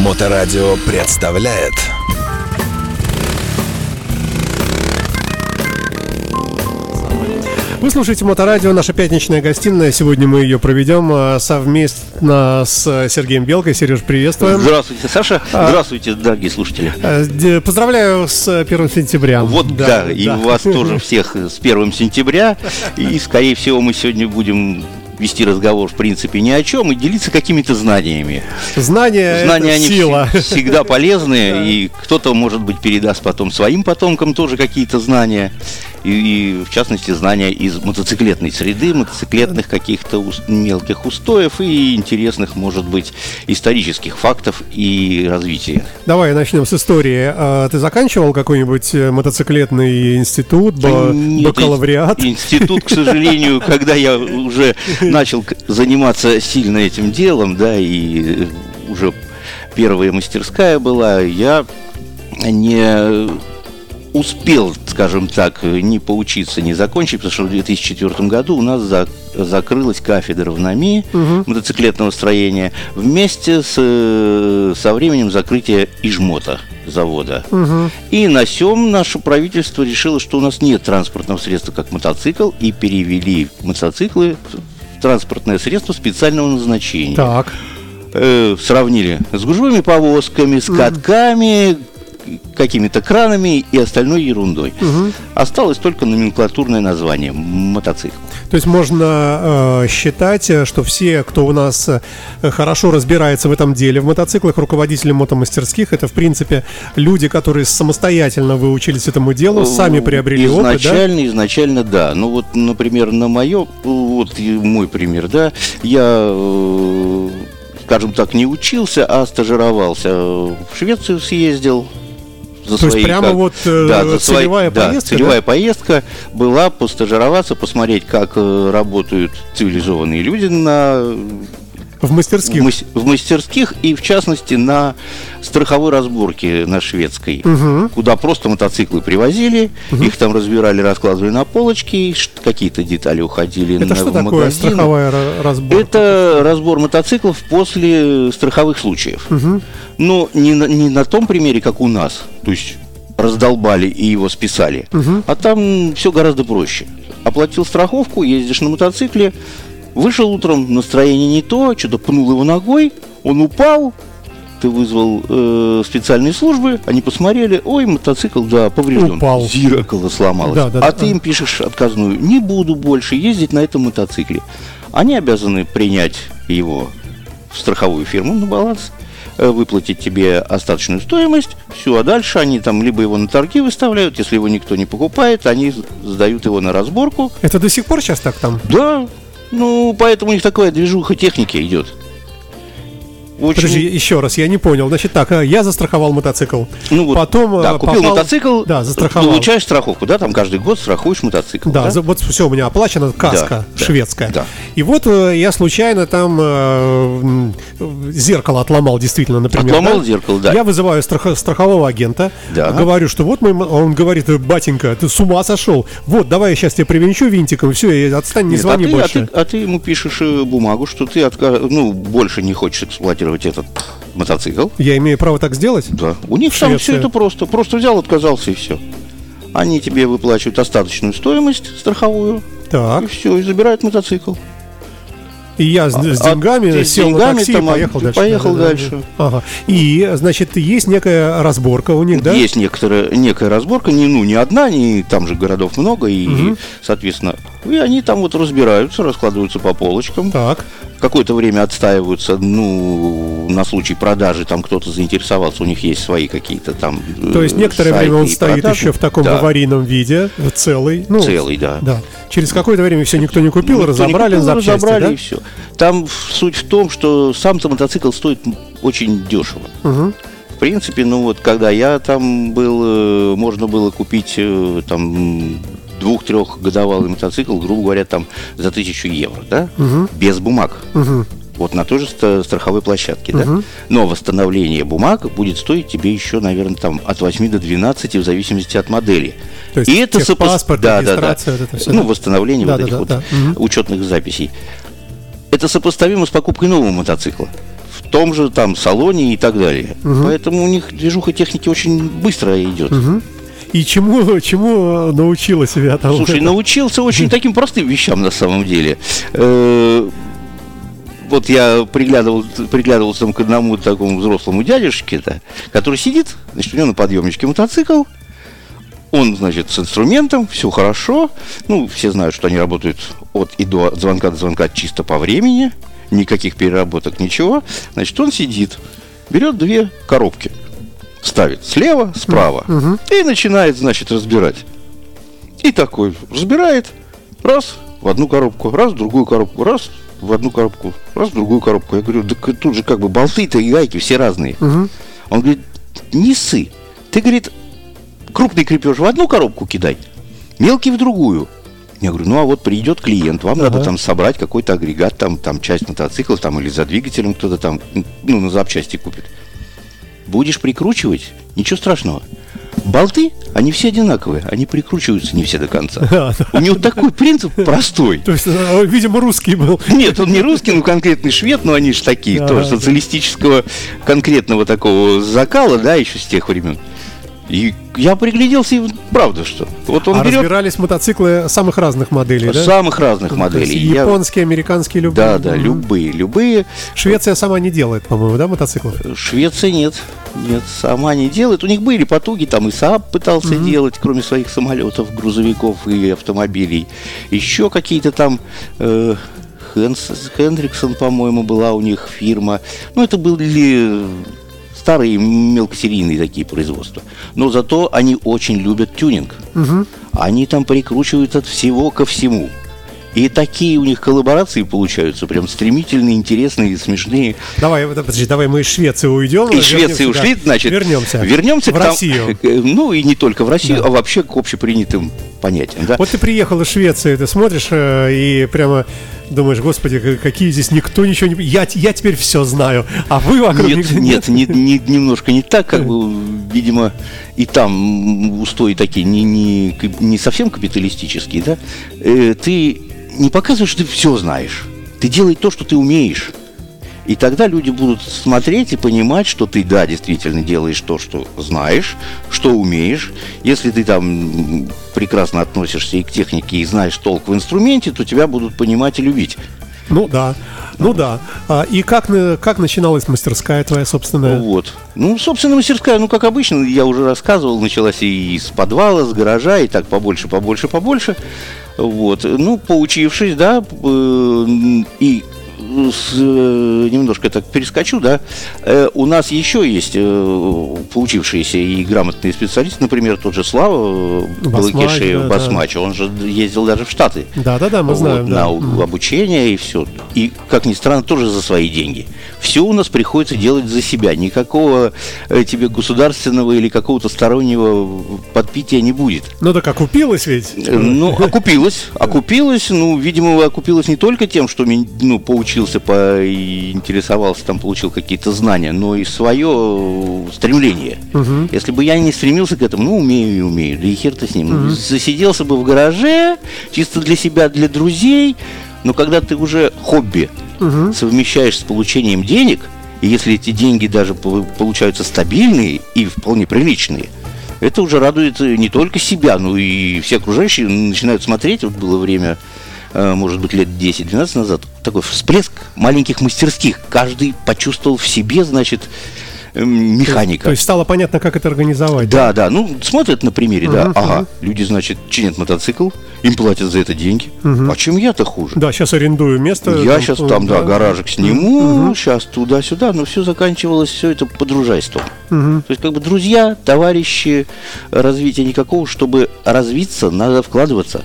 Моторадио представляет Вы слушаете Моторадио, наша пятничная гостиная. Сегодня мы ее проведем а, совместно с Сергеем Белкой. Сереж, приветствуем. Здравствуйте, Саша. Здравствуйте, дорогие слушатели. А, Поздравляю с 1 сентября. Вот да, и вас тоже всех с 1 сентября. И, скорее всего, мы сегодня будем вести разговор, в принципе, ни о чем и делиться какими-то знаниями. Знания, Знания, они сила. вс- всегда полезны, и кто-то, может быть, передаст потом своим потомкам тоже какие-то знания. И, и, в частности, знания из мотоциклетной среды, мотоциклетных каких-то ус- мелких устоев и интересных, может быть, исторических фактов и развития. Давай начнем с истории. А, Ты заканчивал какой-нибудь э, мотоциклетный институт, ба- нет, бакалавриат? ин- Институт, к сожалению, когда я уже начал заниматься сильно этим делом, да, и э, уже первая мастерская была, я не успел, скажем так, не поучиться, не закончить, потому что в 2004 году у нас за- закрылась кафедра в НАМИ мотоциклетного строения вместе с, э, со временем закрытия Ижмота завода. И на сём наше правительство решило, что у нас нет транспортного средства как мотоцикл, и перевели мотоциклы транспортное средство специального назначения. Так. Э, сравнили с гужевыми повозками, с катками, какими-то кранами и остальной ерундой. Осталось только номенклатурное название – мотоцикл. То есть можно э, считать, э, что все, кто у нас э, хорошо разбирается в этом деле, в мотоциклах, руководители мотомастерских, это, в принципе, люди, которые самостоятельно выучились этому делу, сами приобрели опыт, да? изначально, изначально, да. Ну вот, например, на мое, вот мой пример, да, я, э, скажем так, не учился, а стажировался. В Швецию съездил. За То есть свои прямо как- вот, э, за свои- целевая да, поездка, целевая поездка была постажироваться, посмотреть, как э, работают цивилизованные люди на В мастерских. в, мас- в мастерских и, в частности, на страховой разборке на шведской, куда просто мотоциклы привозили, их там разбирали, раскладывали на полочки, какие-то детали уходили Это на, что в такое магазин. страховая ра- разборка? Это разбор мотоциклов после страховых случаев. Но не на, не на том примере, как у нас. То есть раздолбали и его списали. А там все гораздо проще. Оплатил страховку, ездишь на мотоцикле, вышел утром, настроение не то, что-то пнул его ногой, он упал, ты вызвал э, специальные службы, они посмотрели, ой, мотоцикл, да, поврежден. Упал. Зеркало сломалось. Да, да, а да. ты им пишешь отказную, не буду больше ездить на этом мотоцикле. Они обязаны принять его в страховую фирму на баланс, э, выплатить тебе остаточную стоимость, все, а дальше они там либо его на торги выставляют, если его никто не покупает, они сдают его на разборку. Это до сих пор сейчас так там? Да, ну, поэтому у них такая движуха техники идет. Очень- Подожди, еще раз, я не понял. Значит так, а, я застраховал мотоцикл. Ну вот, Потом да, э, купил попал- мотоцикл, Да, застраховал. получаешь страховку, да, там каждый год страхуешь мотоцикл. Да, за- вот все у меня оплачено, каска Да, да, шведская. да. И вот э, я случайно там э, зеркало отломал, действительно, например. Отломал зеркало, да. Я вызываю страх- страхового агента, Да. говорю, что вот мой, он говорит, «Э, батенька, ты с ума сошел. Вот, давай я сейчас тебе привинчу винтиком, все, отстань, не Нет, звони а, ты, больше. А, ты, а ты ему пишешь э, бумагу, что ты отка- ну, больше не хочешь эксплуатировать этот мотоцикл. Я имею право так сделать? Да. У них там все это просто. Просто взял, отказался и все. Они тебе выплачивают остаточную стоимость страховую. Так. И все, и забирают мотоцикл. И я с, с а деньгами с сел на деньгами такси там, и а, поехал дальше. поехал Да, да, да. дальше. Ага. И, значит, есть некая разборка у них, да? Есть некоторая, некая разборка, не, ну, не одна, не, там же городов много, и, соответственно, и они там вот разбираются, раскладываются по полочкам. Так. Какое-то время отстаиваются, ну, на случай продажи, там кто-то заинтересовался, у них есть свои какие-то там То есть э, некоторое время он стоит продажи. еще в таком Да, аварийном виде, целый. Ну, Целый, да. Да. Через какое-то время все никто не купил, Никто не разобрали купил, на запчасти, разобрали да? и все. Там суть в том, что сам-то мотоцикл стоит очень дешево. Мгм. В принципе, ну вот когда я там был, э, можно было купить э, там двух-трехгодовалый мотоцикл, грубо говоря, там за тысячу евро, да? Без бумаг. Мгм. Вот на той же страховой площадке, да? Но восстановление бумаг будет стоить тебе еще, наверное, там от 8 до 12, в зависимости от модели. То есть техпаспорт, да, да, да. регистрация, вот это всё, Ну, да? восстановление Да, вот да, этих да, вот да. Учетных записей. Это сопоставимо с покупкой нового мотоцикла. том же там салоне и так далее. Поэтому у них движуха техники очень быстро идет. И чему, чему научила себя там? Слушай, научился очень таким простым вещам на самом деле. Э, Вот я приглядывал, приглядывался к одному такому взрослому дядюшке, да, который сидит, значит, у него на подъемничке мотоцикл, он, значит, с инструментом, все хорошо. Ну, все знают, что они работают от и до от звонка до звонка чисто по времени. Никаких переработок, ничего. Значит, он сидит, берет две коробки, ставит слева, справа и начинает, значит, разбирать. И такой разбирает, раз в одну коробку, раз в другую коробку, раз в одну коробку, раз в другую коробку. Я говорю, да тут же как бы болты-то и гайки все разные. Он говорит, не ссы. Ты, говорит, крупный крепеж в одну коробку кидай, мелкий в другую. Я говорю, ну а вот придет клиент, вам надо там собрать какой-то агрегат, там, там часть мотоцикла, там или за двигателем кто-то там, ну, на запчасти купит. Будешь прикручивать, ничего страшного. Болты, они все одинаковые, они прикручиваются не все до конца. У него такой принцип простой. То есть, э, видимо, русский был. Нет, он не русский, ну конкретный швед, но они же такие, тоже социалистического конкретного такого закала, да, еще с тех времен. И я пригляделся, и правда, что вот он а берет разбирались мотоциклы самых разных моделей, да? самых разных моделей. Я- Японские, американские, любые. Да, да, любые, любые. Швеция сама не делает, по-моему, да, мотоциклов? Швеция нет, нет, сама не делает. У них были потуги, там и Saab пытался делать, кроме своих самолетов, грузовиков и автомобилей. Еще какие-то там э, Хенс- Хендриксон, по-моему, была у них фирма. Ну, это были старые мелкосерийные такие производства. Но зато они очень любят тюнинг. Они там прикручивают от всего ко всему. И такие у них коллаборации получаются, прям стремительные, интересные, смешные. Давай, подожди, давай мы из Швеции уйдем. Из Швеции ушли, да. значит, Вернемся. вернемся в к там- Россию. э, ну и не только в Россию, Да. а вообще к общепринятым понятиям. Да? Вот ты приехал из Швеции, ты смотришь э, и прямо думаешь, господи, какие здесь никто ничего не... Я, я теперь все знаю, а вы вокруг... Нет, нет, не- не- немножко не так, как бы, видимо, и там устои такие не, не, не совсем капиталистические, да. Э, ты не показываешь, что ты все знаешь. Ты делай то, что ты умеешь. И тогда люди будут смотреть и понимать, что ты, да, действительно делаешь то, что знаешь, что умеешь. Если ты там прекрасно относишься и к технике, и знаешь толк в инструменте, то тебя будут понимать и любить. Ну да, ну да. А, и как, как начиналась мастерская твоя собственная? Вот. Ну, собственно, мастерская, ну, как обычно, я уже рассказывал, началась и из подвала, с гаража, и так побольше, побольше, побольше. Вот. Ну, поучившись, да, э, и с, э, немножко так перескочу, да, э, у нас еще есть э, поучившиеся и грамотные специалисты, например, тот же Слава э, Басмач, Балакиши, да, да. Басмач, он же ездил даже в Штаты. Да-да-да, мы Вот, знаем, да. на у- обучение и все. И, как ни странно, тоже за свои деньги. Все у нас приходится делать за себя. Никакого э, тебе государственного или какого-то стороннего подпития не будет. Ну так окупилась ведь? Э, Ну, окупилась. Окупилась, ну, видимо, окупилась не только тем, что ну, поучился, поинтересовался, там, получил какие-то знания, но и свое стремление. Если бы я не стремился к этому, ну, умею и умею, да и хер ты с ним. Засиделся бы в гараже, чисто для себя, для друзей, но когда ты уже хобби совмещаешь с получением денег, и если эти деньги даже по- получаются стабильные и вполне приличные, это уже радует э, не только себя, но и все окружающие начинают смотреть. Вот было время, может быть, лет 10-12 назад, такой всплеск маленьких мастерских. Каждый почувствовал в себе, значит, эм, механика. То есть стало понятно, как это организовать. Да, да, ну смотрят на примере, да, Мгм, ага, люди, значит, чинят мотоцикл, им платят за это деньги. А чем я-то хуже? Да, сейчас арендую место. Я сейчас там, да, гаражик сниму, сейчас туда-сюда, но все заканчивалось, все это подружайством. То есть, как бы друзья, товарищи, развития никакого, чтобы развиться, надо вкладываться.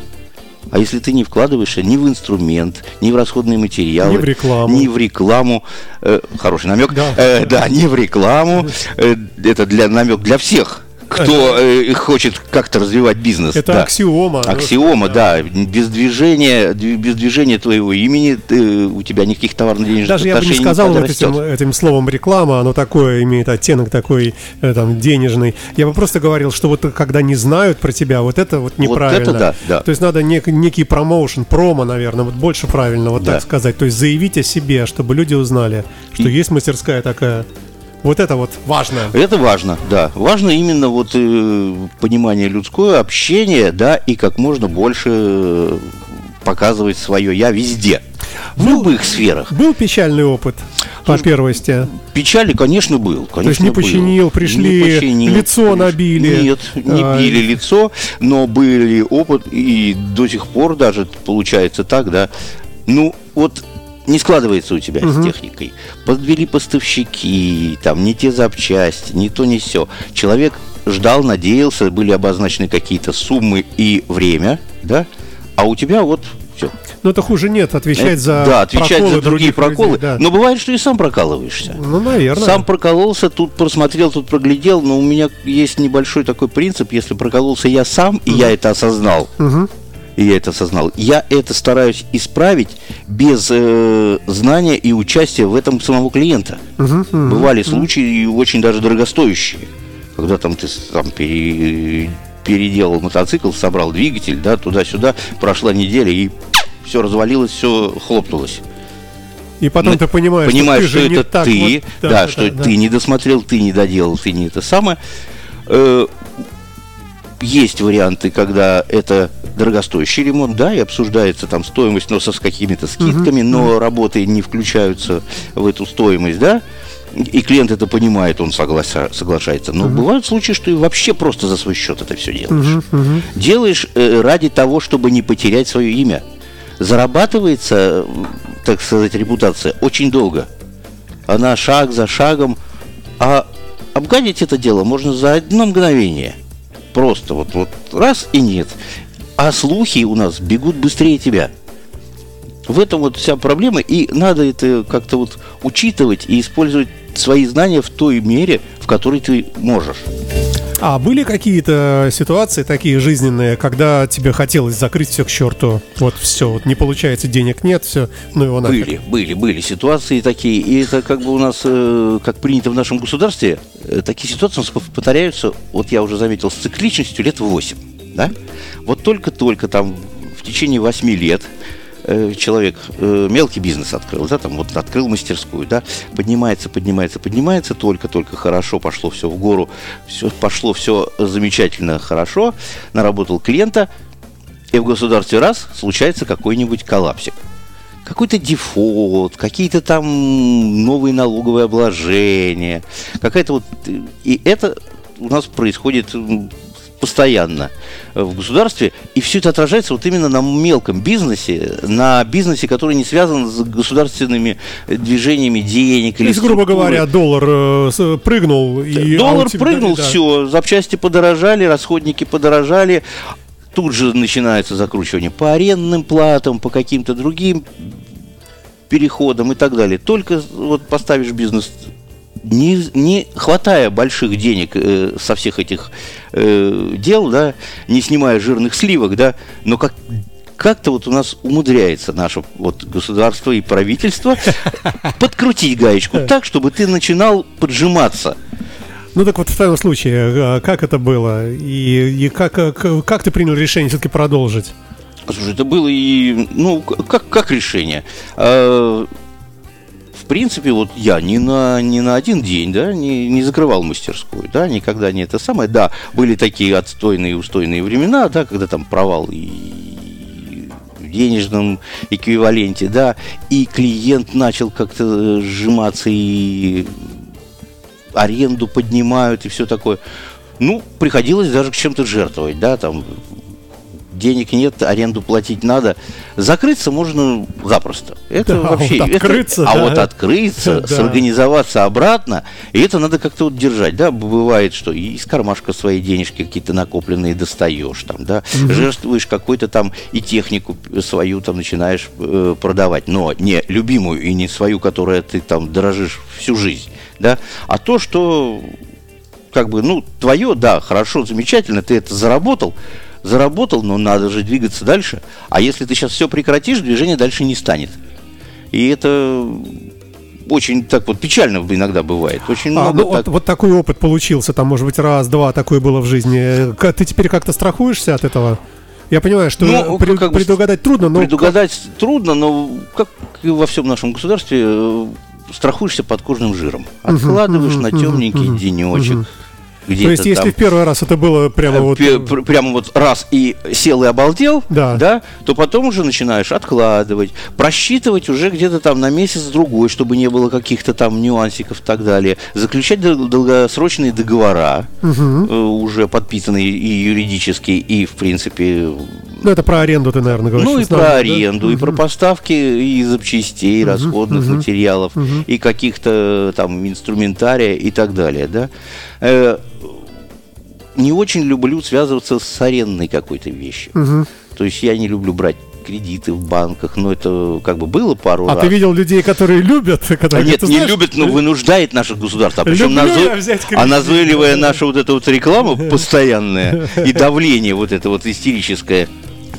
А если ты не вкладываешься ни в инструмент, ни в расходные материалы, Ни в рекламу. ни в рекламу, э, хороший намек, Да. э, да, не в рекламу, э, это для намек для всех, кто э, хочет как-то развивать бизнес. Это да. аксиома. Аксиома, да. Без движения, без движения твоего имени ты- у тебя никаких товарно-денежных Даже я бы не сказал вот этим, этим словом реклама, оно такое имеет оттенок такой э, там денежный. Я бы просто говорил, что вот когда не знают про тебя, вот это вот неправильно. это да, да. То есть надо нек- некий промоушен, промо, наверное, вот больше правильно, вот Да. так сказать. То есть заявить о себе, чтобы люди узнали, что И- есть мастерская такая. Вот это вот важно. Это важно, да. Важно именно вот э, понимание людское, общение, да, и как можно больше э, показывать свое я везде. В Был- любых сферах. Был печальный опыт по первости. Печали, конечно, был. Конечно, То есть не был. починил, пришли, Не починил, лицо приш- набили. Нет, не А, били лицо, но были опыт, и до сих пор даже получается так, да. Ну, вот не складывается у тебя с техникой. Подвели поставщики, там не те запчасти, не то, не все. Человек ждал, надеялся, были обозначены какие-то суммы и время, да, а у тебя вот все. Но это хуже нет, отвечать за Э, да, отвечать проколы за другие других людей, проколы. да. Но бывает, что и сам прокалываешься. Ну, наверное. Сам прокололся, тут просмотрел, тут проглядел, но у меня есть небольшой такой принцип, если прокололся я сам, и я это осознал, Мгм. И я это осознал, я это стараюсь исправить без э, знания и участия в этом самого клиента. Мгм, мгм. Бывали случаи и очень даже дорогостоящие, когда там ты там пере- переделал мотоцикл, собрал двигатель, да, туда-сюда, прошла неделя и все развалилось, все хлопнулось. И потом Ну, ты понимаешь, понимаешь, что, ты что, это так ты, вот- да, что да. ты не досмотрел, ты не доделал, ты не это самое. Э, есть варианты, когда это дорогостоящий ремонт, да, и обсуждается там стоимость, но со с какими-то скидками, но работы не включаются в эту стоимость, да, и клиент это понимает, он согласа- соглашается. Но бывают случаи, что и вообще просто за свой счет это все делаешь. Делаешь э, ради того, чтобы не потерять свое имя. Зарабатывается, так сказать, репутация очень долго. Она шаг за шагом. А обгадить это дело можно за одно мгновение. Просто вот, вот раз и нет. А слухи у нас бегут быстрее тебя. В этом вот вся проблема, и надо это как-то вот учитывать и использовать свои знания в той мере, в которой ты можешь. А были какие-то ситуации такие жизненные, когда тебе хотелось закрыть все к черту? Вот все, вот не получается, денег нет, все, ну его нафиг. Были, были, были ситуации такие. И это как бы у нас, э, как принято в нашем государстве, э, такие ситуации у нас пов- повторяются, вот я уже заметил, с цикличностью лет 8. Да? Вот только-только там в течение 8 лет э, человек э, мелкий бизнес открыл, да, там вот открыл мастерскую, да, поднимается, поднимается, поднимается, только-только хорошо пошло все в гору, все пошло все замечательно, хорошо, наработал клиента, и в государстве раз случается какой-нибудь коллапсик. Какой-то дефолт, какие-то там новые налоговые обложения, какая-то вот... И это у нас происходит постоянно в государстве, и все это отражается вот именно на мелком бизнесе, на бизнесе, который не связан с государственными э, движениями денег То или есть, грубо говоря, доллар э, с- прыгнул и... а Доллар тебя- прыгнул, да. все, запчасти подорожали, расходники подорожали. Тут же начинается закручивание по арендным платам, по каким-то другим переходам и так далее. Только вот поставишь бизнес, не, не хватая больших денег э, со всех этих э, дел, да, не снимая жирных сливок, да, но как как-то вот у нас умудряется наше вот государство и правительство подкрутить гаечку так, чтобы ты начинал поджиматься. Ну так вот в твоем случае, э, как это было? И, и как, э, к- как ты принял решение все-таки продолжить? Слушай, это было и, ну, как, как решение? В принципе, вот я не на, не на один день, да, не, не закрывал мастерскую, да, никогда не это самое. Да, были такие отстойные, устойные времена, да, когда там провал и денежном эквиваленте, да, и клиент начал как-то сжиматься и аренду поднимают и все такое. Ну, приходилось даже к чем-то жертвовать, да, там денег нет, аренду платить надо. Закрыться можно запросто. Это Да, а вообще. вот это- открыться, а да. вот открыться, Да. сорганизоваться обратно, и это надо как-то вот держать. Да, бывает, что из кармашка свои денежки какие-то накопленные достаешь, там, да, жертвуешь какой-то там и технику свою там начинаешь э, продавать, но не любимую и не свою, которая ты там дорожишь всю жизнь, да, а то, что как бы, ну, твое, да, хорошо, замечательно, ты это заработал, заработал, но надо же двигаться дальше. А если ты сейчас все прекратишь, движение дальше не станет. И это очень так вот печально иногда бывает. Очень А, много ну, так- вот, вот такой опыт получился, там, может быть, раз-два такое было в жизни. Ты теперь как-то страхуешься от этого? Я понимаю, что Ну, пред- как бы предугадать трудно, но Предугадать трудно, но как и во всем нашем государстве, э, страхуешься под кожным жиром. Откладываешь на темненький мгм, денечек. Где-то То есть, если там, в первый раз это было прямо э, вот... пр- прямо вот раз и сел и обалдел, Да. то потом уже начинаешь откладывать, просчитывать уже где-то там на месяц-другой, чтобы не было каких-то там нюансиков и так далее, заключать дол- долгосрочные договора, э, уже подписанные и юридически, и, в принципе, Ну, это про аренду ты, наверное, говоришь. ну и про да? аренду, и про поставки и запчастей, расходных мгм, материалов, мгм. и каких-то там инструментария и так далее, да. Э, Не очень люблю связываться с арендной какой-то вещью. Мгм. То есть я не люблю брать кредиты в банках, но это как бы было пару А раз. ты видел людей, которые любят? А которые, нет, ты не знаешь, любят, но вынуждает наше государство. А причем Люблю назо- я взять кредит. а назойливая наша вот эта вот реклама постоянная и давление вот это вот истерическое.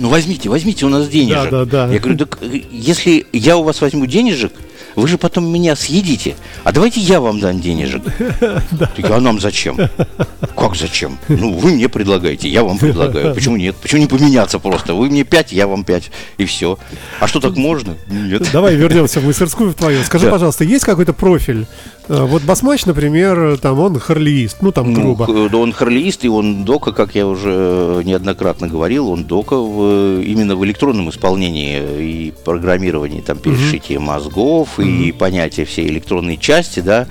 Ну возьмите, возьмите у нас денежек. Да, да, да. Я говорю, так э, если я у вас возьму денежек, вы же потом меня съедите. А давайте я вам дам денежек. А нам зачем? Как зачем? Ну, вы мне предлагаете, я вам предлагаю. Почему нет? Почему не поменяться просто? Вы мне пять, я вам пять. И все. А что так можно? Нет. Давай вернемся в мастерскую в твою. Скажи, пожалуйста, есть какой-то профиль? Э, Вот Басмач, например, там он харлиист, ну там Ну, грубо. да он харлиист, и он дока, как я уже неоднократно говорил, он дока в, именно в электронном исполнении и программировании, там, перешитие мозгов и понятие всей электронной части, да,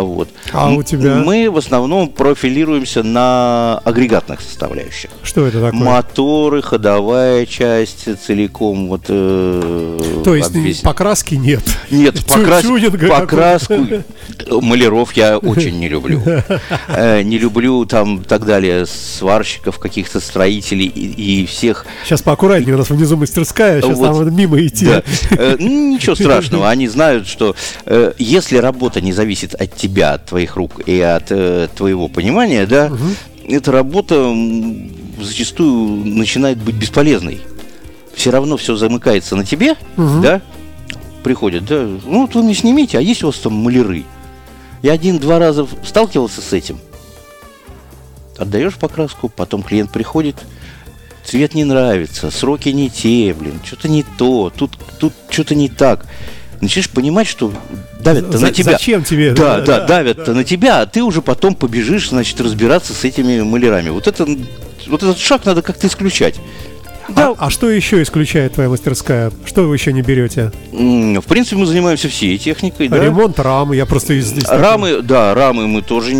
вот. А у тебя? Мы в основном профилируемся на агрегатных составляющих. Что это такое? Моторы, ходовая часть целиком, вот... э, То есть обвес- покраски нет. нет, покрас- покраску, маляров я очень не люблю. Э, Не люблю там так далее сварщиков, каких-то строителей и, и всех. Сейчас поаккуратнее, у нас внизу мастерская, сейчас Вот. там мимо идти. Да. Э, ну, Ничего страшного, они знают, что э, если работа не зависит от тебя, от твоих рук и от э, твоего понимания, да, эта работа зачастую начинает быть бесполезной. Все равно все замыкается на тебе, да, приходят, да, ну вот вы мне снимите, а есть у вас там маляры? Я один-два раза сталкивался с этим. Отдаешь покраску, потом клиент приходит, цвет не нравится, сроки не те, блин, что-то не то, тут, тут что-то не так. Начинаешь понимать, что давят-то За- на тебя. зачем тебе? Да, Да, да, да, давят-то на тебя, а ты уже потом побежишь, значит, разбираться с этими малярами. Вот, это, вот этот шаг надо как-то исключать. Да, А, а что еще исключает твоя мастерская? Что вы еще не берете? в принципе, мы занимаемся всей техникой, да. Ремонт рамы, я просто из здесь... Рамы, да, рамы мы тоже,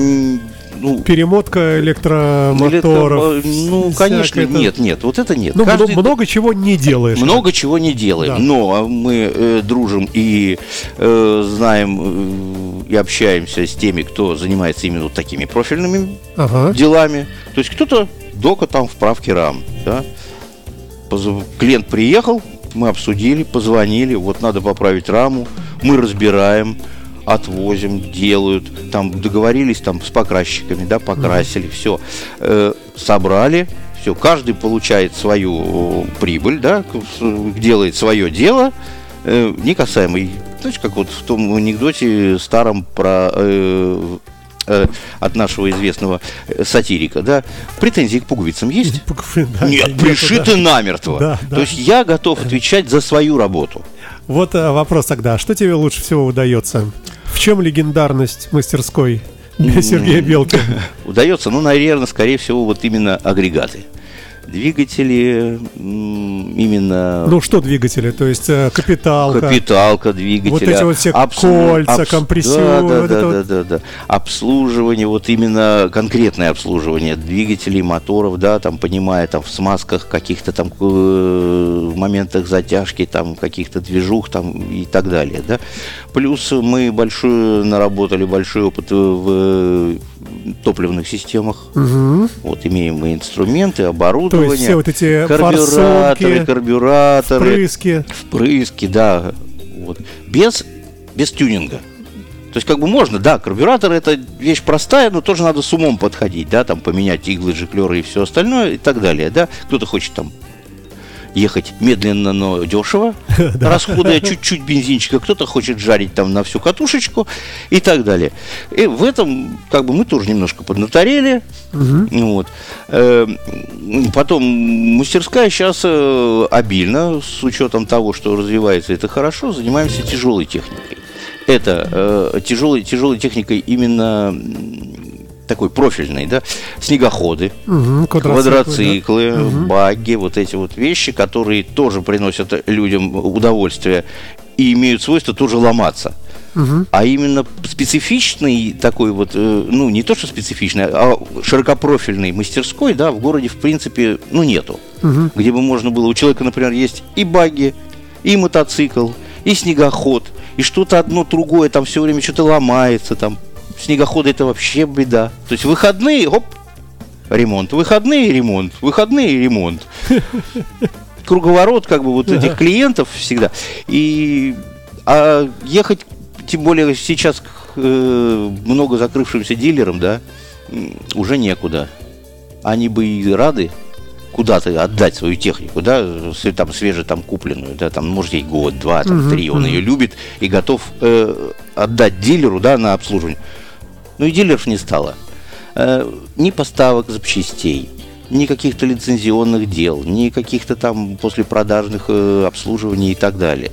ну, Перемотка электромоторов. электро- ну, конечно, это. нет, нет, вот это нет. Ну, Каждый- много чего не делаешь. Много чего не делаем, Да. но мы э, дружим и э, знаем э, и общаемся с теми, кто занимается именно вот такими профильными Ага. делами. То есть кто-то дока там вправки рам, да. Позв- Клиент приехал, мы обсудили, позвонили, вот надо поправить раму, мы разбираем, отвозим, делают, там договорились там с покрасчиками, да, покрасили, все, собрали, все, каждый получает свою э, прибыль, да, делает свое дело, э, не касаемо, и, знаешь, как вот в том анекдоте старом про э, э, от нашего известного э, сатирика, да, претензии к пуговицам есть? Да, Нет, пришиты да. намертво. Да, да. То есть я готов отвечать за свою работу. Вот вопрос тогда. Что тебе лучше всего удается? В чем легендарность мастерской Сергея Белки? Удается, ну, наверное, скорее всего, вот именно агрегаты. Двигатели, именно Ну что двигатели? То есть э, капиталка. капиталка двигателя. Вот эти вот все кольца, компрессионы, Да, да, вот да, да, вот. да, да. Обслуживание, вот именно конкретное обслуживание двигателей, моторов, да, там, понимая, там, в смазках каких-то там, э, в моментах затяжки, там, каких-то движух, там, и так далее, да. Плюс мы большой, наработали большой опыт в э, топливных системах. Мгм. Вот имеем мы инструменты, То оборудование. есть все вот эти карбюраторы, форсунки, карбюраторы, впрыски. впрыски, да, вот, без, без тюнинга. То есть, как бы можно, да, карбюратор это вещь простая, но тоже надо с умом подходить, да, там поменять иглы, жиклеры и все остальное и так далее, да. Кто-то хочет там ехать медленно, но дешево, расходуя чуть-чуть бензинчика, кто-то хочет жарить там на всю катушечку и так далее. И в этом как бы мы тоже немножко поднаторели. Вот. Э, потом мастерская сейчас э, обильно, с учетом того, что развивается это хорошо, занимаемся тяжелой техникой. Это э, тяжелой, тяжелой техникой именно такой профильный, да, снегоходы, Мгм, квадроциклы, да. Мгм. багги, вот эти вот вещи, которые тоже приносят людям удовольствие и имеют свойство тоже ломаться. Мгм. А именно специфичный такой вот, э, ну не то что специфичный, а широкопрофильной мастерской, да, в городе в принципе, ну нету. Мгм. Где бы можно было, у человека, например, есть и багги, и мотоцикл, и снегоход, и что-то одно другое, там все время что-то ломается, там снегоходы это вообще беда. То есть выходные, оп, ремонт, выходные ремонт, выходные ремонт. Круговорот как бы вот этих клиентов всегда. И а ехать, тем более сейчас к э, много закрывшимся дилерам, да, уже некуда. Они бы и рады куда-то отдать свою технику, да, там свеже там купленную, да, там может ей год, два, там три, он ее любит и готов э, отдать дилеру, да, на обслуживание. Но и дилеров не стало. Э, ни поставок запчастей, ни каких-то лицензионных дел, ни каких-то там послепродажных э, обслуживаний и так далее.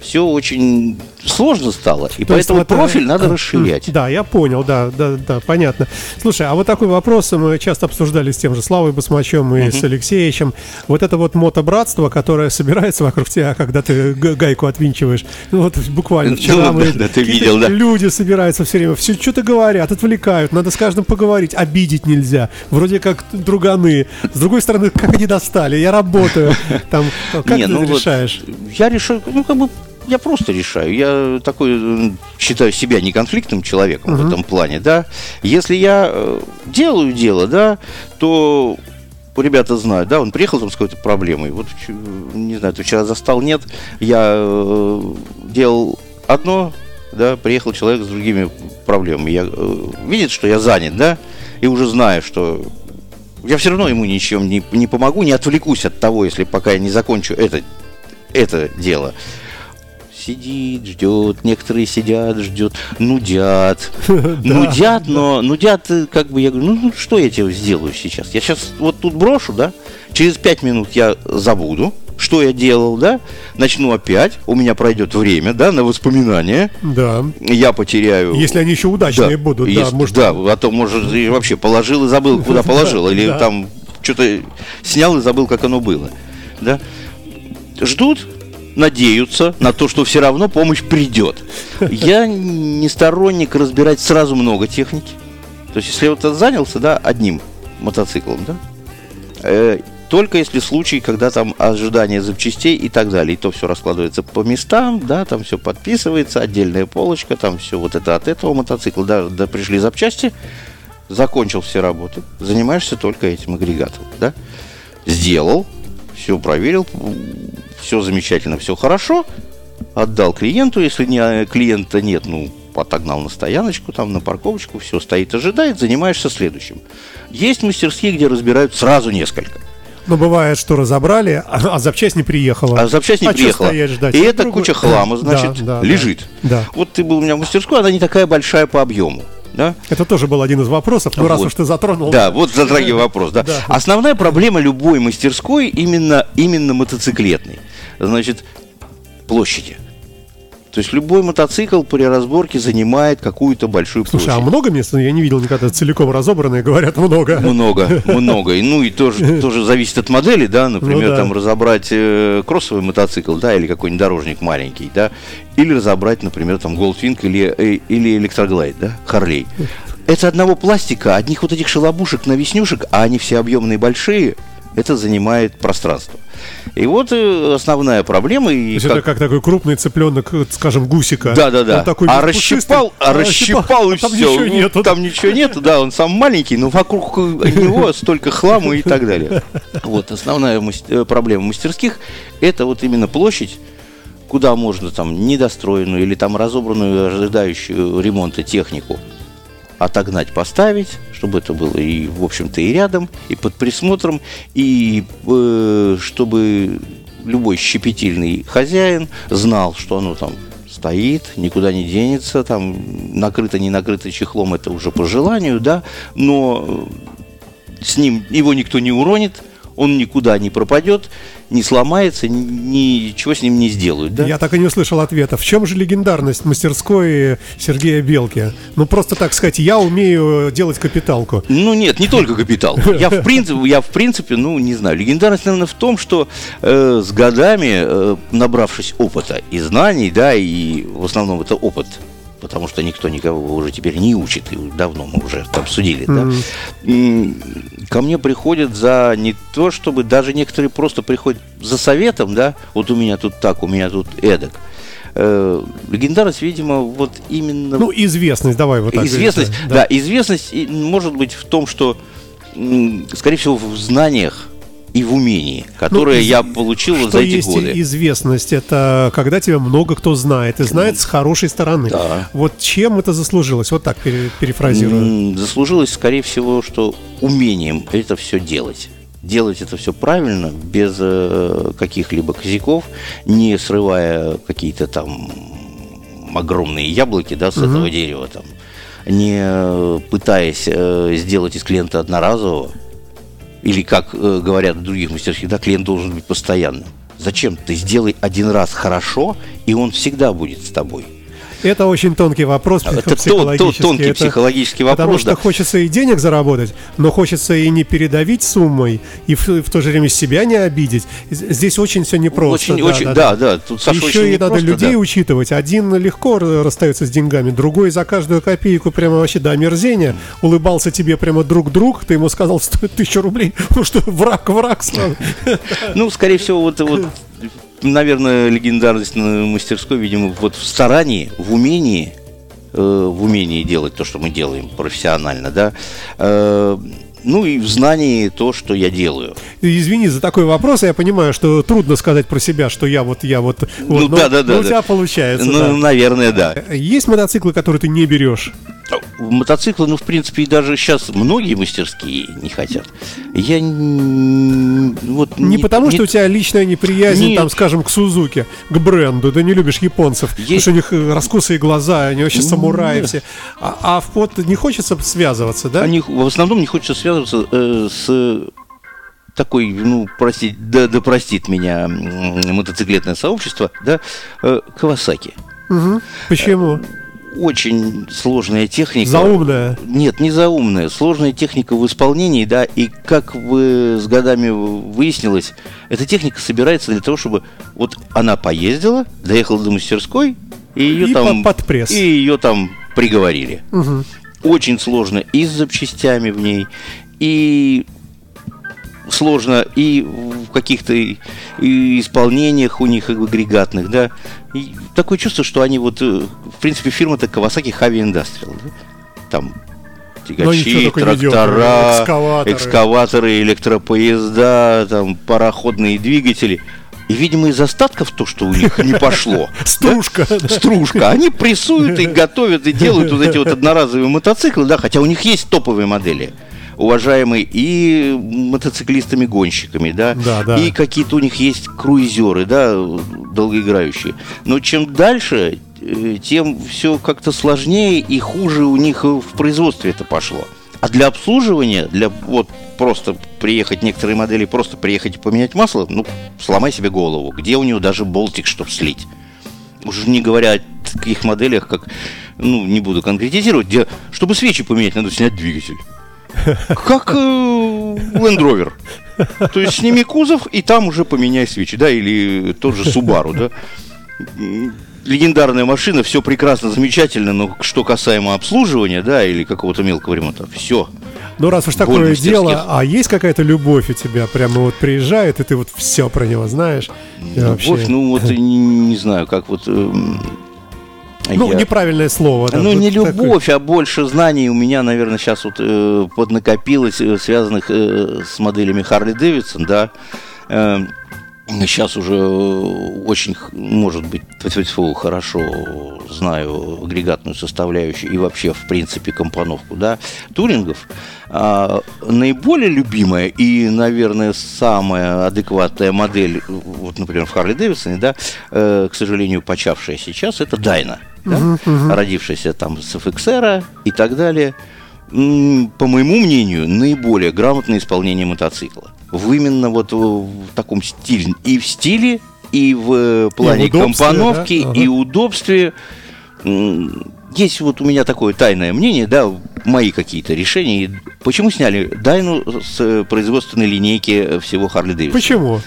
Все очень сложно стало, и То есть поэтому вот, э, профиль надо э, расширять. Да, я понял, да, да, да, понятно. Слушай, а вот такой вопрос мы часто обсуждали с тем же Славой Басмачем и с Алексеевичем. Вот это вот мотобратство, которое собирается вокруг тебя, когда ты гайку отвинчиваешь. Ну вот буквально вчера Ну, мы... да, ты видел, да. Люди собираются все время, все что-то говорят, отвлекают, надо с каждым поговорить, обидеть нельзя. Вроде как друганы. С другой стороны, как они достали, я работаю. Там, как Не, ты ну вот решаешь? Я решаю, ну как бы я просто решаю. Я такой считаю себя неконфликтным человеком в этом плане, да. Если я э, делаю дело, да, то ребята знают, да, он приехал там с какой-то проблемой. Вот не знаю, ты вчера застал, нет. Я э, делал одно, да, приехал человек с другими проблемами. Я э, видит, что я занят, да, и уже знаю, что я все равно ему ничем не, не помогу, не отвлекусь от того, если пока я не закончу это, это дело. Сидит, ждет, некоторые сидят, ждет, нудят. Нудят, но нудят, э, как бы я говорю, ну, ну, что я тебе сделаю сейчас? Я сейчас вот тут брошу, да, через пять минут я забуду, что я делал, да, начну опять, у меня пройдет время, да, на воспоминания, Да. я потеряю... Если они еще удачные будут, да, Если- может, да, а то, может, и вообще положил и забыл, куда положил, или Да. там что-то снял и забыл, как оно было. Да? Ждут, надеются на то, что все равно помощь придет. Я не сторонник разбирать сразу много техники. То есть, если вот занялся, да, одним мотоциклом, да, э, только если случай, когда там ожидание запчастей и так далее, и то все раскладывается по местам, да, там все подписывается, отдельная полочка, там все вот это от этого мотоцикла, да, да пришли запчасти, закончил все работы, занимаешься только этим агрегатом, да, сделал, все проверил, все замечательно, все хорошо, отдал клиенту, если не, клиента нет, ну, отогнал на стояночку, там, на парковочку, все стоит, ожидает, занимаешься следующим. Есть мастерские, где разбирают сразу несколько. Но бывает, что разобрали, а, а запчасть не приехала. А запчасть не А приехала. стоять ждать? И Ну, это другой- куча хлама, значит, да, да. лежит. Да. Вот ты был у меня в мастерской, она не такая большая по объему. Да? Это тоже был один из вопросов, но раз Вот. уж ты затронул. Да, вот затрагивай вопрос. Да. Да. Основная проблема любой мастерской именно, именно мотоциклетной. Значит, площади. То есть любой мотоцикл при разборке занимает какую-то большую Слушай, а площадь. много мест? Я не видел никогда целиком разобранные, говорят, много. Много, много. И, Ну и тоже, тоже зависит от модели, да, например, Ну да. там разобрать э, кроссовый мотоцикл, да, или какой-нибудь дорожник маленький, да, или разобрать, например, там Goldwing или, э, или Электроглайд, да, Харлей. Это одного пластика, одних вот этих шалобушек на веснюшек, а они все объемные большие, это занимает пространство. И вот э, основная проблема. То И есть как- это как такой крупный цыпленок, вот, скажем, гусика. да, да, да. Он такой а расщипал, а расщипал и там все. ничего нету. Там ничего нету, да, он сам маленький, но вокруг него столько хлама и так далее. Вот основная э, проблема мастерских это вот именно площадь куда можно там недостроенную или там разобранную, ожидающую ремонта технику отогнать, поставить, чтобы это было и, в общем-то, и рядом, и под присмотром, и э, чтобы любой щепетильный хозяин знал, что оно там стоит, никуда не денется, там накрыто, не накрыто чехлом, это уже по желанию, да, но с ним его никто не уронит, он никуда не пропадет, не сломается, ничего с ним не сделают. Да? Я так и не услышал ответа. В чем же легендарность мастерской Сергея Белки? Ну, просто так сказать, я умею делать капиталку. Ну, нет, не только капиталку. Я, в принципе, я, в принципе ну, не знаю. Легендарность, наверное, в том, что э, с годами, э, набравшись опыта и знаний, да, и в основном это опыт потому что никто никого уже теперь не учит, и давно мы уже обсудили, mm-hmm. да, ко мне приходят за не то, чтобы даже некоторые просто приходят за советом, да, вот у меня тут так, у меня тут эдак. Э, легендарность, видимо, вот именно... Ну, известность, давай вот так. Известность, да. да, известность может быть в том, что, скорее всего, в знаниях, и в умении, которое ну, я получил что за эти есть годы. известность? Это когда тебя много кто знает, и знает с хорошей стороны. Да. Вот чем это заслужилось? Вот так перефразирую. Заслужилось, скорее всего, что умением это все делать делать это все правильно, без э, каких-либо косяков, не срывая какие-то там огромные яблоки да, с угу. этого дерева, там, не пытаясь э, сделать из клиента одноразового, или, как э, говорят в других мастерских, да, клиент должен быть постоянным. Зачем? Ты сделай один раз хорошо, и он всегда будет с тобой. Это очень тонкий вопрос Это психологический. тонкий это, психологический вопрос. Потому что да. хочется и денег заработать, но хочется и не передавить суммой, и в, в то же время себя не обидеть. Здесь очень все непросто. Очень, да, очень, да, да, да. Тут, Саша, Еще и надо людей да. учитывать. Один легко расстается с деньгами, другой за каждую копейку прямо вообще до омерзения улыбался тебе прямо друг друг, ты ему сказал, стоит тысячу рублей, ну что, враг, враг сразу. Ну, скорее всего, вот, вот наверное, легендарность на мастерской, видимо, вот в старании, в умении, э, в умении делать то, что мы делаем профессионально, да, э, ну и в знании то, что я делаю. Извини за такой вопрос, я понимаю, что трудно сказать про себя, что я вот, я вот, ну, вот да, но, да, да, но да. у тебя получается. Ну, да. наверное, да. Есть мотоциклы, которые ты не берешь? мотоциклы, ну, в принципе, и даже сейчас многие мастерские не хотят. Я вот не, не потому, не, что у тебя личная неприязнь, не, там, скажем, к Сузуке, к бренду, ты не любишь японцев, есть... потому что у них э, раскосые глаза, они вообще самураи все. А, а вот не хочется связываться, да? Они, в основном не хочется связываться э, с такой, ну, простите, да, да простит меня мотоциклетное сообщество, да, э, Кавасаки. Угу. Почему? Э, очень сложная техника. Заумная? Нет, не заумная. Сложная техника в исполнении, да, и как вы с годами выяснилось, эта техника собирается для того, чтобы вот она поездила, доехала до мастерской, и ее и там... под пресс. И ее там приговорили. Угу. Очень сложно и с запчастями в ней, и сложно и в каких-то исполнениях у них агрегатных, да. И такое чувство, что они вот, э, в принципе, фирма-то Kawasaki Heavy Industrial, да? Там тягачи, трактора, экскаваторы. экскаваторы, электропоезда, там пароходные двигатели. И, видимо, из остатков то, что у них не пошло. Стружка. Стружка. Они прессуют и готовят, и делают вот эти вот одноразовые мотоциклы, да, хотя у них есть топовые модели уважаемые и мотоциклистами-гонщиками, да, да, да. и какие-то у них есть круизеры, да, долгоиграющие. Но чем дальше, э, тем все как-то сложнее и хуже у них в производстве это пошло. А для обслуживания, для вот просто приехать, некоторые модели просто приехать и поменять масло, ну, сломай себе голову. Где у него даже болтик, чтобы слить? Уже не говоря о таких моделях, как, ну, не буду конкретизировать, где, чтобы свечи поменять, надо снять двигатель. Как э, Land Rover. То есть сними кузов, и там уже поменяй свечи, да, или тот же Subaru, да. Легендарная машина, все прекрасно, замечательно, но что касаемо обслуживания, да, или какого-то мелкого ремонта, все. Ну, раз уж такое дело, а есть какая-то любовь у тебя? Прямо вот приезжает, и ты вот все про него знаешь? Любовь, вообще... ну вот не, не знаю, как вот эм, ну, я... неправильное слово. Да, ну, вот не любовь, такой. а больше знаний у меня, наверное, сейчас вот э, поднакопилось, э, связанных э, с моделями Харли Дэвидсон, да. Э, Сейчас уже очень, может быть, тьфу, хорошо знаю агрегатную составляющую и вообще, в принципе, компоновку да, турингов. А, наиболее любимая и, наверное, самая адекватная модель, вот, например, в Харли Дэвидсоне, да, э, к сожалению, почавшая сейчас, это Дайна, да, uh-huh. родившаяся там с FXR и так далее. По моему мнению, наиболее грамотное исполнение мотоцикла в именно вот в таком стиле. И в стиле, и в плане и в компоновки, да? ага. и удобстве. Есть вот у меня такое тайное мнение, да, мои какие-то решения. Почему сняли Дайну с производственной линейки всего Харли Дэвидсона? Почему?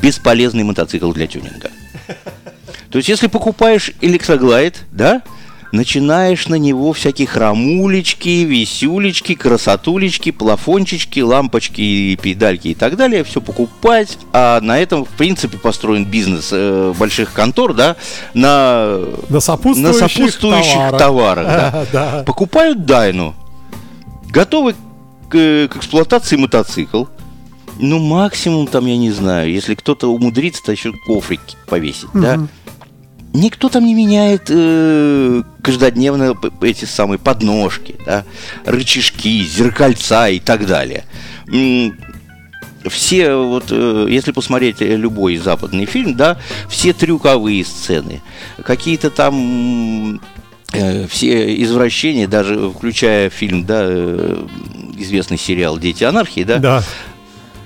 Бесполезный мотоцикл для тюнинга. То есть, если покупаешь электроглайд, да, начинаешь на него всякие хромулечки, висюлечки, красотулечки, плафончички, лампочки, педальки и так далее, все покупать, а на этом, в принципе, построен бизнес э, больших контор, да, на, на сопутствующих, на сопутствующих товарах. товарах да. да. Покупают Дайну, готовы к, к эксплуатации мотоцикл, ну, максимум там, я не знаю, если кто-то умудрится, то еще кофрик повесить, угу. да, никто там не меняет э, каждодневно эти самые подножки, да, рычажки, зеркальца и так далее. Все вот, э, если посмотреть любой западный фильм, да, все трюковые сцены, какие-то там э, все извращения, даже включая фильм, да, э, известный сериал «Дети анархии», да, да.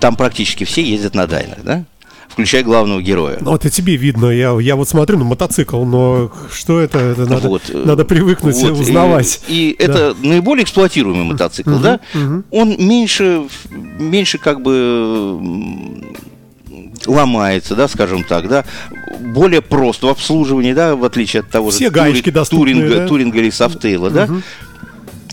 там практически все ездят на дайнах, да включая главного героя. Ну, это тебе видно. Я, я вот смотрю на мотоцикл, но что это? это надо, вот, э, надо привыкнуть, вот, узнавать. И, и да. это наиболее эксплуатируемый мотоцикл, угу, да? Угу. Он меньше, меньше как бы ломается, да, скажем так, да, более просто в обслуживании, да, в отличие от того Все же гаечки тури, туринга, да? туринга или софтейла, угу. да.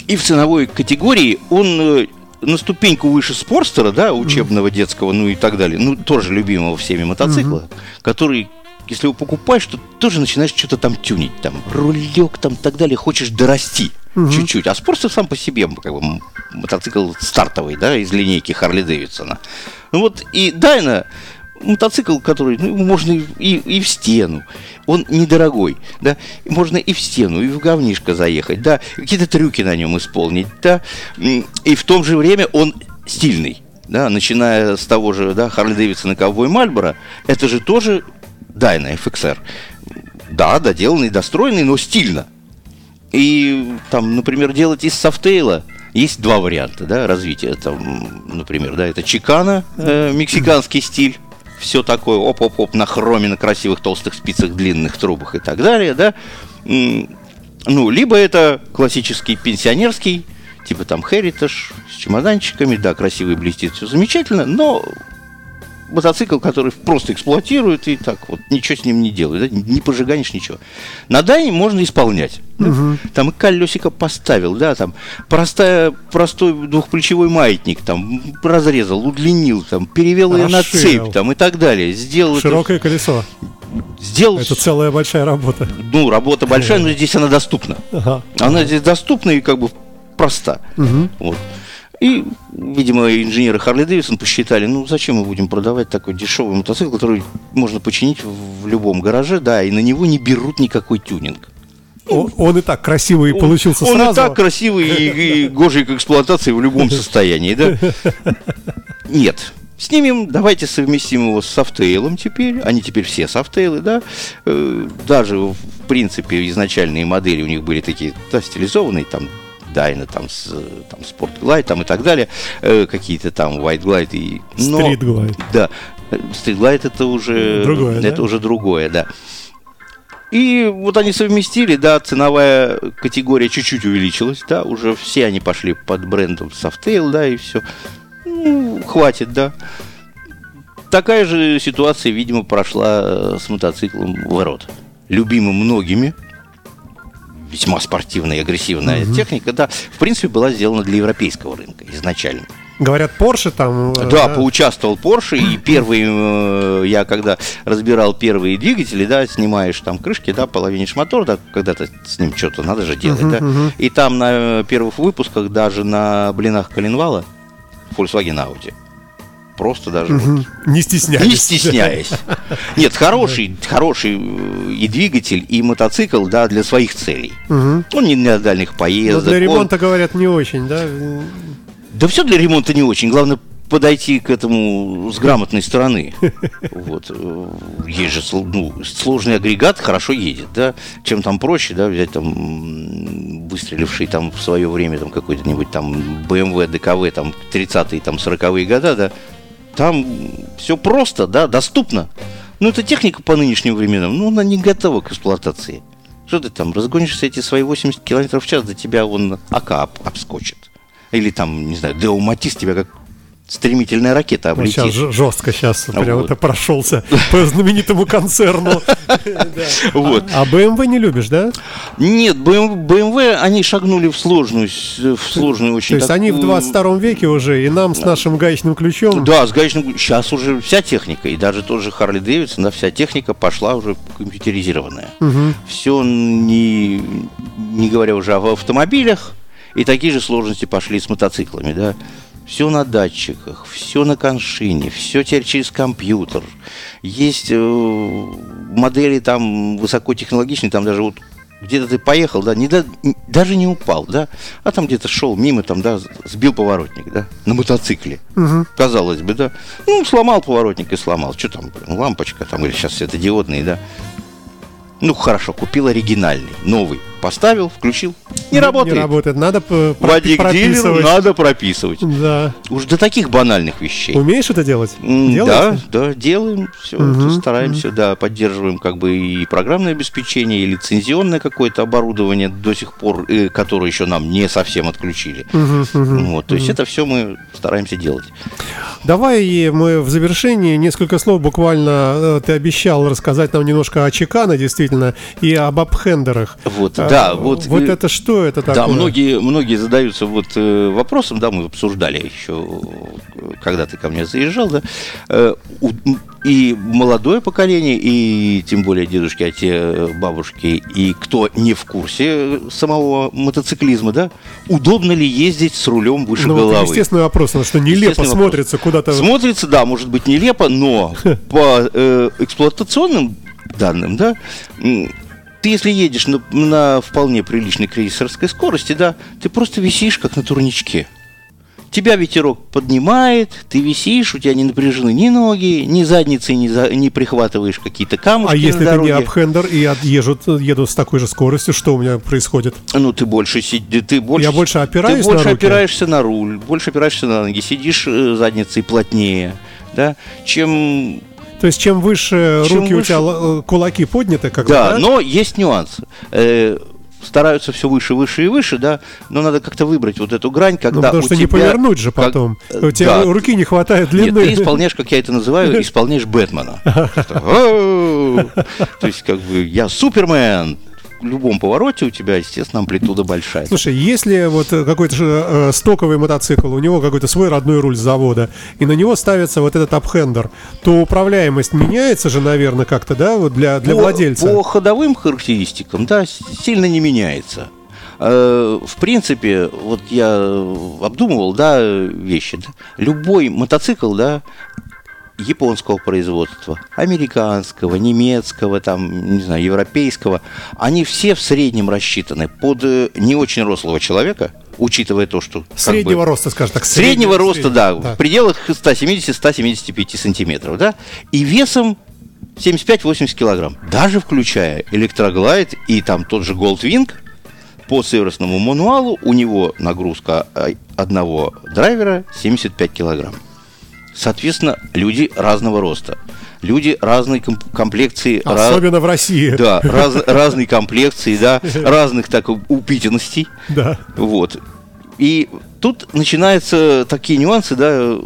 И в ценовой категории он э, на ступеньку выше спорстера, да, учебного детского, ну и так далее, ну тоже любимого всеми мотоцикла, mm-hmm. который если его покупаешь, то тоже начинаешь что-то там тюнить, там рулек, там так далее, хочешь дорасти угу. чуть-чуть. А спорстер сам по себе, как бы мотоцикл стартовый, да, из линейки Харли Дэвидсона. Ну вот и Дайна мотоцикл, который ну, можно и, и в стену. Он недорогой, да, можно и в стену, и в говнишко заехать, да, какие-то трюки на нем исполнить, да, и в то же время он стильный, да, начиная с того же, да, Харли Дэвидсона Ковбой Мальборо, это же тоже Дайна FXR. Да, доделанный, достроенный, но стильно. И там, например, делать из софтейла есть два варианта, да, развития. Там, например, да, это чикана, э, мексиканский стиль, все такое, оп-оп-оп, на хроме, на красивых толстых спицах, длинных трубах и так далее, да, ну, либо это классический пенсионерский, типа там Heritage с чемоданчиками, да, красивый блестит, все замечательно, но мотоцикл, который просто эксплуатирует и так вот ничего с ним не делает, да? не пожиганишь ничего. На Дайне можно исполнять. Угу. Там и колесико поставил, да, там простая, простой двухплечевой маятник, там разрезал, удлинил, там перевел ее на цепь, там и так далее. Сделал Широкое это... колесо. Сделал... Это целая большая работа. Ну, работа большая, но здесь она доступна. Ага. Она здесь доступна и как бы проста. Угу. Вот. И, видимо, инженеры Харли Дэвисон посчитали, ну зачем мы будем продавать такой дешевый мотоцикл, который можно починить в любом гараже, да, и на него не берут никакой тюнинг. Он, он и так красивый он, получился он сразу. Он и так красивый и, и гожий к эксплуатации в любом состоянии, да? Нет. Снимем, давайте совместим его с софтейлом теперь. Они теперь все софтейлы, да. Э, даже, в принципе, изначальные модели у них были такие, да, стилизованные, там, Дайна, там, с, там, Sport Glide, там и так далее, э, какие-то там White Glide и... Но, Street Glide. Да, Street Glide это уже... Другое, Это да? уже другое, да. И вот они совместили, да, ценовая категория чуть-чуть увеличилась, да, уже все они пошли под брендом Softail, да, и все. Ну, хватит, да. Такая же ситуация, видимо, прошла э, с мотоциклом Ворот. Любимым многими, весьма спортивная и агрессивная угу. техника, да, в принципе, была сделана для европейского рынка изначально. Говорят, Porsche там... Э, да, да, поучаствовал Porsche, и первый, э, я когда разбирал первые двигатели, да, снимаешь там крышки, да, половинишь мотор, да, когда-то с ним что-то надо же делать, uh-huh, да, uh-huh. и там на первых выпусках, даже на блинах коленвала, Volkswagen Audi, просто даже вот Не стесняйся. не стесняясь. Нет, хороший, хороший э, и двигатель, и мотоцикл, да, для своих целей. Он не для дальних Но поездок. для он- ремонта, говорят, не очень, да? Да все для ремонта не очень. Главное подойти к этому с грамотной стороны. Вот. э, Есть же ну, сложный агрегат, хорошо едет, да. Чем там проще, да, взять там выстреливший там в свое время там какой-то-нибудь там BMW, ДКВ, там 30-е, там 40-е года, да. Там все просто, да, доступно. Но эта техника по нынешним временам, ну, она не готова к эксплуатации. Что ты там, разгонишься эти свои 80 км в час, до тебя он АК об- обскочит. Или там, не знаю, Део Матис тебя как стремительная ракета облетит. Сейчас жестко сейчас А прям вот. это прошелся по знаменитому концерну. Вот. А BMW не любишь, да? Нет, BMW, они шагнули в сложную, в сложную очень То есть они в такую- 22 веке уже, и нам с нашим гаечным ключом. Да, с гаечным... Сейчас уже вся техника, и даже тот же Харли Дэвидсон, да, вся техника пошла уже компьютеризированная. Все, не, не говоря уже об автомобилях, и такие же сложности пошли с мотоциклами, да. Все на датчиках, все на коншине, все теперь через компьютер. Есть э, модели там высокотехнологичные, там даже вот где-то ты поехал, да, не н- даже не упал, да, а там где-то шел мимо, там, да, сбил поворотник, да, на мотоцикле. Казалось бы, да. Ну, сломал поворотник и сломал. Что там, блин, лампочка там, или сейчас светодиодные, да. Ну, хорошо, купил оригинальный, новый. Поставил, включил. Не работает. Не работает. Надо дилеру прописывать. надо прописывать. Да. Уж до таких банальных вещей. Умеешь это делать? М, Делаете? Да, да, делаем, все, стараемся, да, поддерживаем как бы и программное обеспечение, и лицензионное какое-то оборудование до сих пор, э, которое еще нам не совсем отключили. Вот, то есть это все мы стараемся делать. Давай мы в завершении несколько слов буквально э, ты обещал рассказать нам немножко о чекана, действительно, и об апхендерах. Вот, А, да, вот. Вот это что это такое? Да, многие, многие задаются вот э, вопросом, да, мы обсуждали еще, э, когда ты ко мне заезжал, да, э, и молодое поколение, и тем более дедушки, а те бабушки, и кто не в курсе самого мотоциклизма, да, удобно ли ездить с рулем выше Ну, головы? естественный вопрос, потому что нелепо смотрится куда-то. Смотрится, да, может быть нелепо, но по эксплуатационным данным, да, ты если едешь на, на вполне приличной крейсерской скорости, да, ты просто висишь как на турничке. Тебя ветерок поднимает, ты висишь, у тебя не напряжены ни ноги, ни задницы, не, за- не прихватываешь какие-то камушки А если на это не апхендер и отъезжут, еду с такой же скоростью, что у меня происходит? Ну, ты больше сидишь, ты больше... Я больше опираюсь Ты больше на руки? опираешься на руль, больше опираешься на ноги, сидишь э, задницей плотнее, да, чем То есть чем выше Чем руки у выше- тебя э, кулаки подняты, как бы, Да, но есть нюанс. Э, стараются все выше, выше и выше, да, но надо как-то выбрать вот эту грань, когда Ну, потому у что не тебя- повернуть же как- потом. э, У тебя да. руки не хватает Нет, длины. ты исполняешь, как я это называю, исполняешь Бэтмена. То есть, как бы, я Супермен. В любом повороте у тебя, естественно, амплитуда большая. Слушай, если вот э, какой-то же, э, стоковый мотоцикл, у него какой-то свой родной руль с завода, и на него ставится вот этот апхендер, то управляемость меняется же, наверное, как-то, да, вот для, для по, владельца. По ходовым характеристикам, да, сильно не меняется. Э, В принципе, вот я обдумывал, да, вещи. да. Любой мотоцикл, да, японского производства, американского, немецкого, там, не знаю, европейского, они все в среднем рассчитаны под э, не очень рослого человека, учитывая то, что... Среднего бы, роста, скажем так. Среднего средний- роста, да, средний, в пределах 170-175 сантиметров, да, и весом 75-80 килограмм, даже включая электроглайд и там тот же Goldwing, по сервисному мануалу у него нагрузка э, одного драйвера 75 килограмм. Соответственно, люди разного роста, люди разной комп- комплекции, Особенно в России. да, раз- разной комплекции, да, разных так упитанностей. Да. Вот. И тут начинаются такие нюансы, да.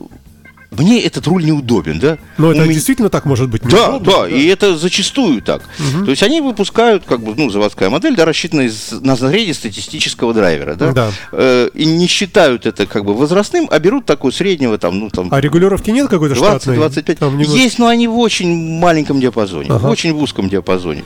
Мне этот руль неудобен, да? Но У это меня- действительно так может быть. Да, неудобно, да, и это зачастую так. То есть они выпускают, как бы, ну, заводская модель, да, рассчитанная из- на среднестатистического драйвера, да, Да. Э, и не считают это как бы возрастным, а берут такой среднего, там, ну, там, А регулировки нет какой-то штатной? 20-25. Там немножко- Есть, но они в очень маленьком диапазоне, Ага. в очень в узком диапазоне.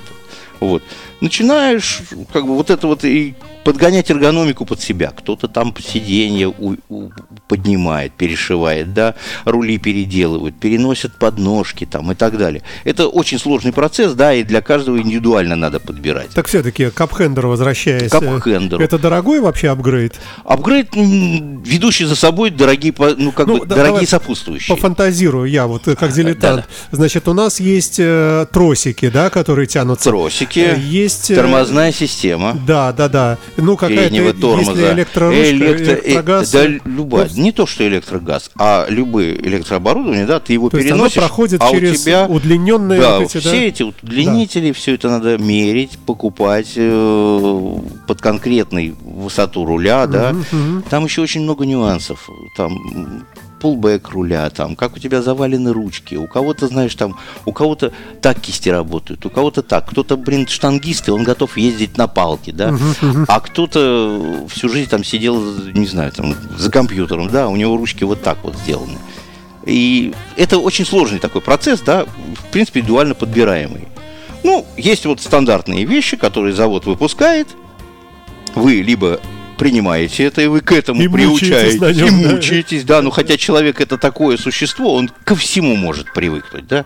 Вот. Начинаешь, как бы, вот это вот и подгонять эргономику под себя. Кто-то там сиденье у, у, поднимает, перешивает, да, рули переделывают, переносят подножки там и так далее. Это очень сложный процесс, да, и для каждого индивидуально надо подбирать. Так все-таки к апхендеру возвращаясь. Капхендеру. Это дорогой вообще апгрейд? Апгрейд, ведущий за собой дорогие, ну, как ну, бы, да, дорогие сопутствующие. Пофантазирую я, вот как дилетант. Да, да. Значит, у нас есть э, тросики, да, которые тянутся. Тросики. Э, есть... Э, тормозная система. Да, да, да. Ну, какая-то, тормоза. если электроручка, Электро... электрогаз. Да, любая. Не то, что электрогаз, а любые электрооборудование, да, ты его то переносишь, есть оно проходит а через у тебя... удлиненные да, вот эти, все да? эти удлинители, да. все это надо мерить, покупать э, под конкретной высоту руля, да. Угу. Там еще очень много нюансов. Там пулбэк руля, там, как у тебя завалены ручки, у кого-то, знаешь, там, у кого-то так кисти работают, у кого-то так, кто-то, блин, штангист, и он готов ездить на палке, да, а кто-то всю жизнь там сидел, не знаю, там, за компьютером, да, у него ручки вот так вот сделаны. И это очень сложный такой процесс, да, в принципе, дуально подбираемый. Ну, есть вот стандартные вещи, которые завод выпускает, вы либо принимаете это, и вы к этому и приучаетесь, нем, и мучаетесь, да. да, ну хотя человек это такое существо, он ко всему может привыкнуть, да,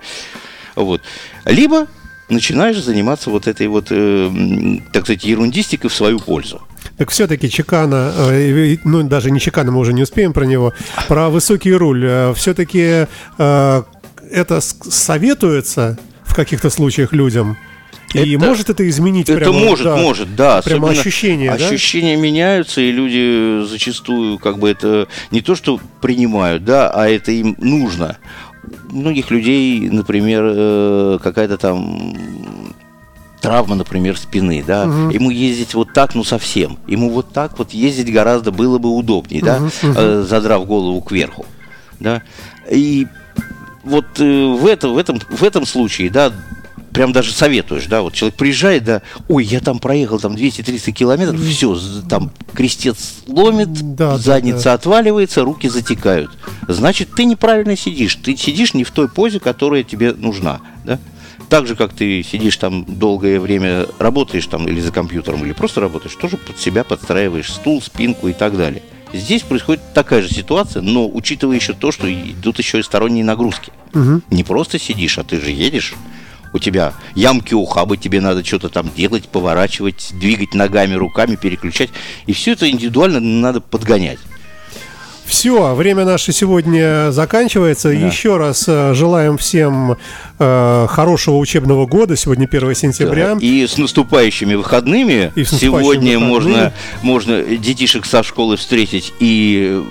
вот. Либо начинаешь заниматься вот этой вот, э, так сказать, ерундистикой в свою пользу. Так все-таки Чекана, э, ну даже не Чекана, мы уже не успеем про него, про высокий руль. Э, все-таки э, это советуется в каких-то случаях людям? И это, может это изменить Это прямо, может, да, может, да. Прямо ощущения, Ощущения да? меняются, и люди зачастую как бы это не то, что принимают, да, а это им нужно. Многих людей, например, э, какая-то там травма, например, спины, да, угу. ему ездить вот так, ну совсем, ему вот так вот ездить гораздо было бы удобнее, угу, да, угу. задрав голову кверху, да, и вот э, в, это, в, этом, в этом случае, да, прям даже советуешь, да, вот человек приезжает, да, ой, я там проехал там 200-300 километров, все, там крестец ломит, да, задница да, да. отваливается, руки затекают. Значит, ты неправильно сидишь, ты сидишь не в той позе, которая тебе нужна, да. Так же, как ты сидишь там долгое время, работаешь там или за компьютером, или просто работаешь, тоже под себя подстраиваешь стул, спинку и так далее. Здесь происходит такая же ситуация, но учитывая еще то, что идут еще и сторонние нагрузки. Угу. Не просто сидишь, а ты же едешь у тебя ямки ухабы, тебе надо что-то там делать, поворачивать, двигать ногами, руками, переключать. И все это индивидуально надо подгонять. Все, время наше сегодня заканчивается. Да. Еще раз э, желаем всем э, хорошего учебного года. Сегодня 1 сентября. Да. И с наступающими выходными. И с наступающими Сегодня выходными. можно, можно детишек со школы встретить и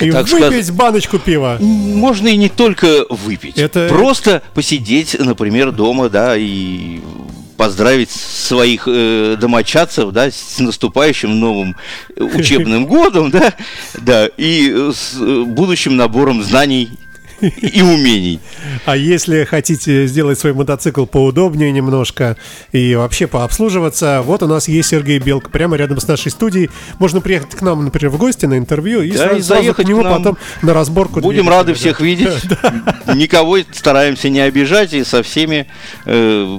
и так выпить сказ... баночку пива. Можно и не только выпить. Это... Просто посидеть, например, дома, да, и поздравить своих э, домочадцев, да, с наступающим новым учебным годом, да, да, и с э, будущим набором знаний и умений. А если хотите сделать свой мотоцикл поудобнее немножко и вообще пообслуживаться, вот у нас есть Сергей Белк прямо рядом с нашей студией. Можно приехать к нам, например, в гости на интервью и, да, сразу, и заехать к нему к нам. потом на разборку. Будем рады всех видеть. Никого стараемся не обижать и со всеми э,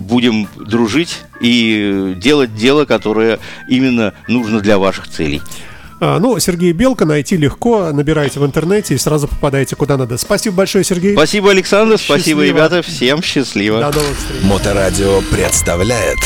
будем дружить и делать дело, которое именно нужно для ваших целей. А, ну, Сергей Белка найти легко. Набирайте в интернете и сразу попадаете куда надо. Спасибо большое, Сергей. Спасибо, Александр. Счастливо. Спасибо, ребята. Всем счастливо. До новых встреч. Моторадио представляет